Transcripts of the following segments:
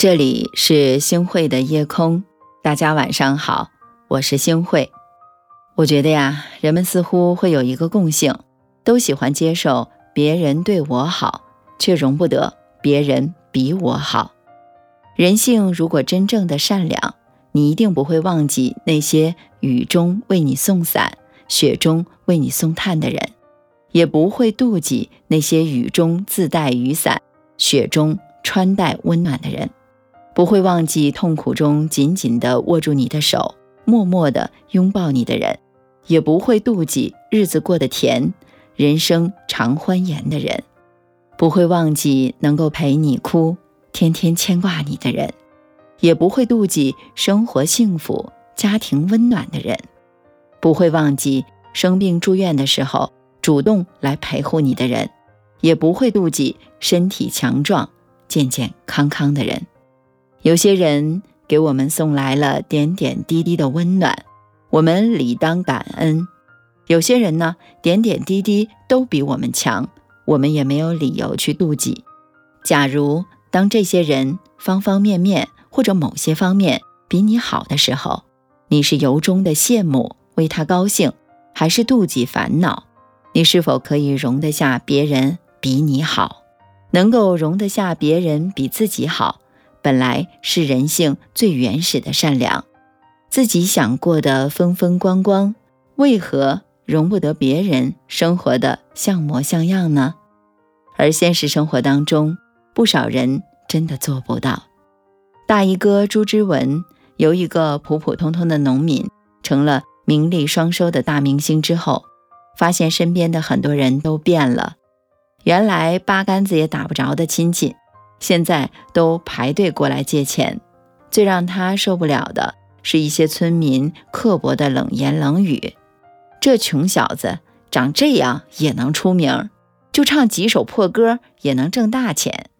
这里是星慧的夜空，大家晚上好，我是星慧。我觉得呀，人们似乎会有一个共性，都喜欢接受别人对我好，却容不得别人比我好。人性如果真正的善良，你一定不会忘记那些雨中为你送伞、雪中为你送炭的人，也不会妒忌那些雨中自带雨伞、雪中穿戴温暖的人。不会忘记痛苦中紧紧地握住你的手，默默地拥抱你的人，也不会妒忌日子过得甜、人生常欢颜的人，不会忘记能够陪你哭、天天牵挂你的人，也不会妒忌生活幸福、家庭温暖的人，不会忘记生病住院的时候主动来陪护你的人，也不会妒忌身体强壮、健健康康的人。有些人给我们送来了点点滴滴的温暖，我们理当感恩；有些人呢，点点滴滴都比我们强，我们也没有理由去妒忌。假如当这些人方方面面或者某些方面比你好的时候，你是由衷的羡慕，为他高兴，还是妒忌烦恼？你是否可以容得下别人比你好？能够容得下别人比自己好？本来是人性最原始的善良，自己想过的风风光光，为何容不得别人生活的像模像样呢？而现实生活当中，不少人真的做不到。大衣哥朱之文由一个普普通通的农民，成了名利双收的大明星之后，发现身边的很多人都变了，原来八竿子也打不着的亲戚。现在都排队过来借钱，最让他受不了的是一些村民刻薄的冷言冷语。这穷小子长这样也能出名，就唱几首破歌也能挣大钱。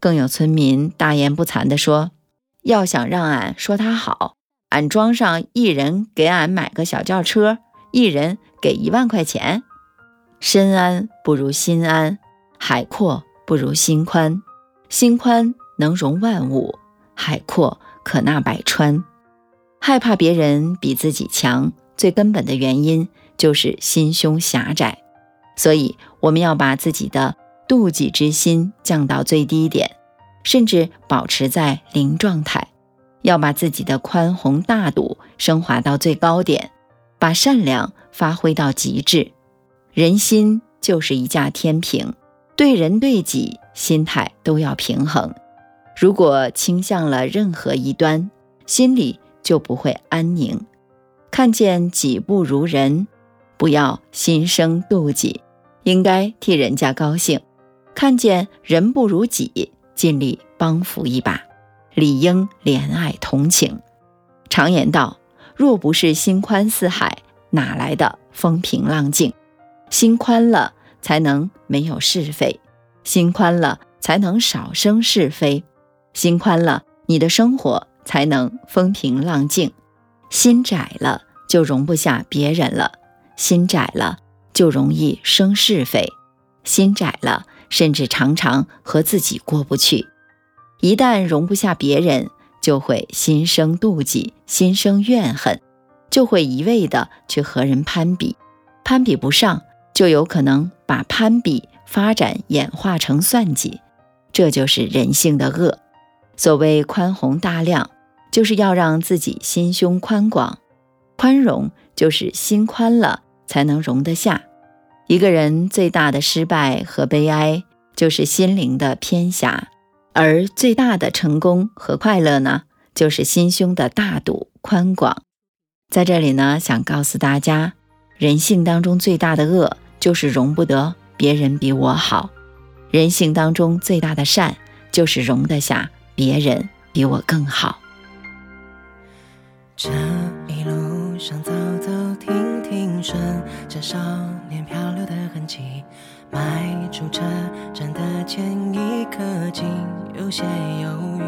更有村民大言不惭地说：“要想让俺说他好，俺庄上一人给俺买个小轿车，一人给一万块钱。身安不如心安，海阔不如心宽。”心宽能容万物，海阔可纳百川。害怕别人比自己强，最根本的原因就是心胸狭窄。所以，我们要把自己的妒忌之心降到最低点，甚至保持在零状态。要把自己的宽宏大度升华到最高点，把善良发挥到极致。人心就是一架天平。对人对己，心态都要平衡。如果倾向了任何一端，心里就不会安宁。看见己不如人，不要心生妒忌，应该替人家高兴；看见人不如己，尽力帮扶一把，理应怜爱同情。常言道：若不是心宽似海，哪来的风平浪静？心宽了。才能没有是非，心宽了才能少生是非，心宽了你的生活才能风平浪静。心窄了就容不下别人了，心窄了就容易生是非，心窄了甚至常常和自己过不去。一旦容不下别人，就会心生妒忌，心生怨恨，就会一味的去和人攀比，攀比不上。就有可能把攀比发展演化成算计，这就是人性的恶。所谓宽宏大量，就是要让自己心胸宽广。宽容就是心宽了才能容得下。一个人最大的失败和悲哀，就是心灵的偏狭；而最大的成功和快乐呢，就是心胸的大度宽广。在这里呢，想告诉大家，人性当中最大的恶。就是容不得别人比我好，人性当中最大的善，就是容得下别人比我更好。这一路上走走停停，顺着少年漂流的痕迹，迈出车站的前一刻，竟有些犹豫，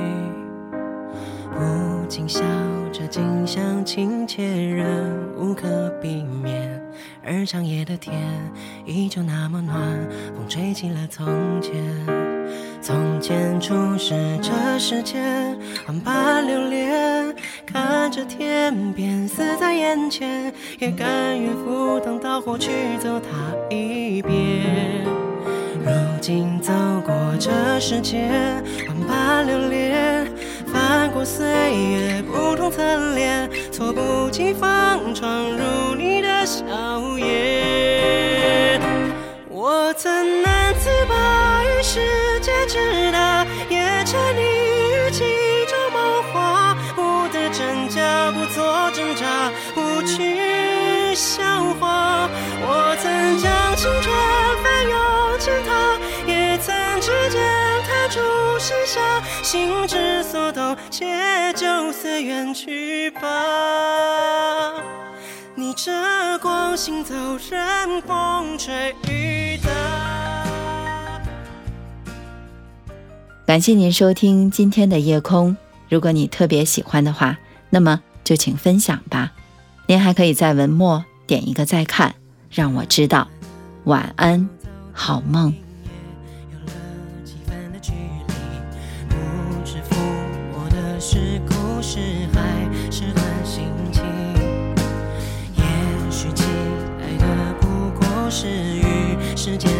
不禁笑着，景象亲切，仍无可避免。而长夜的天依旧那么暖，风吹起了从前从前初识这世间，万般流连，看着天边死在眼前，也甘愿赴汤蹈火去走它一遍。如今走过这世间，万般流连，过岁月不同侧脸，措不及防闯入你的笑颜。我曾难自拔于世界之大，也沉溺于其中梦话，不得真假，不做挣扎，不去笑话。我曾将青春翻涌成她，也曾指尖弹出盛夏，心之，远去吧。逆着光行走，任风吹雨打。感谢您收听今天的夜空。如果你特别喜欢的话，那么就请分享吧。您还可以在文末点一个再看，让我知道。晚安，好梦。是雨是天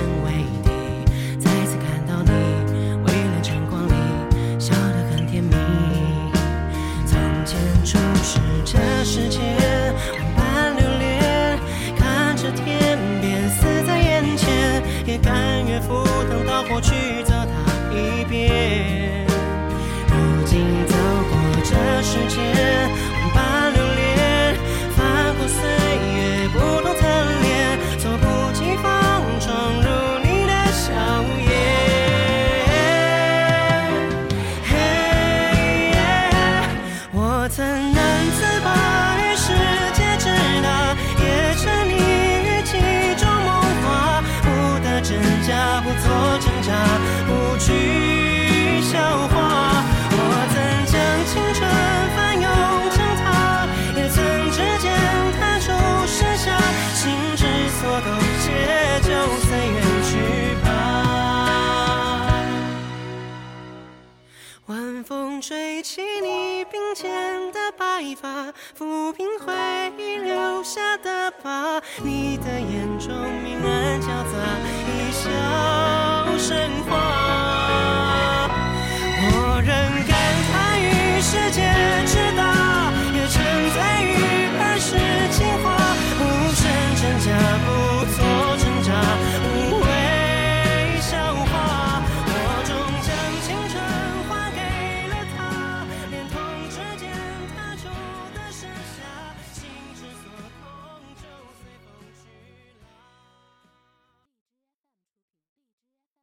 抚平回忆留下的疤。你的眼中明